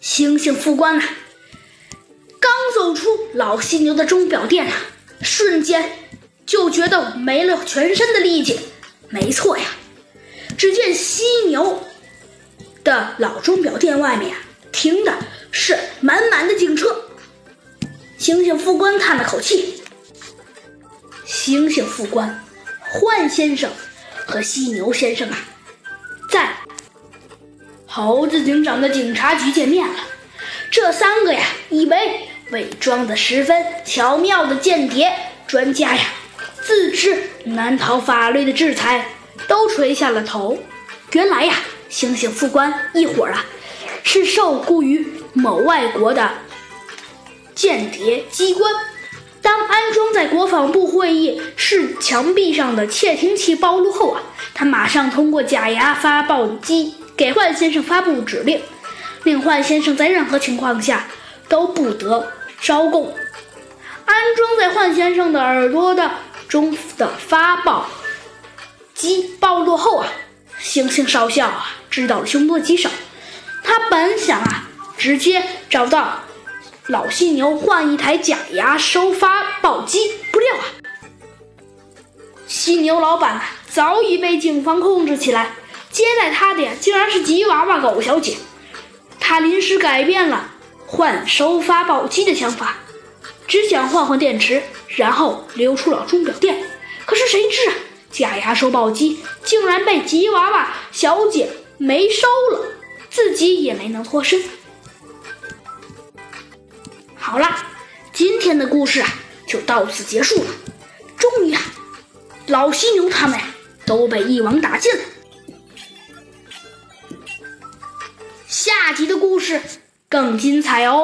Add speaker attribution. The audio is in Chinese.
Speaker 1: 星星副官呐，刚走出老犀牛的钟表店啊，瞬间就觉得没了全身的力气。没错呀，只见犀牛的老钟表店外面啊停的是满满的警车。星星副官叹了口气：“星星副官，幻先生和犀牛先生啊，在。”猴子警长的警察局见面了，这三个呀，以为伪装的十分巧妙的间谍专家呀，自知难逃法律的制裁，都垂下了头。原来呀，星星副官一伙儿啊，是受雇于某外国的间谍机关。当安装在国防部会议室墙壁上的窃听器暴露后啊，他马上通过假牙发报机。给幻先生发布指令，令幻先生在任何情况下都不得招供。安装在幻先生的耳朵的中的发报机暴露后啊，星星少校啊知道了凶多吉少。他本想啊直接找到老犀牛换一台假牙收发报机，不料啊，犀牛老板早已被警方控制起来。接待他的呀，竟然是吉娃娃狗小姐。他临时改变了换收发报机的想法，只想换换电池，然后溜出了钟表店。可是谁知啊，假牙收报机竟然被吉娃娃小姐没收了，自己也没能脱身。好了，今天的故事啊，就到此结束了。终于啊，老犀牛他们呀都被一网打尽了。下集的故事更精彩哦！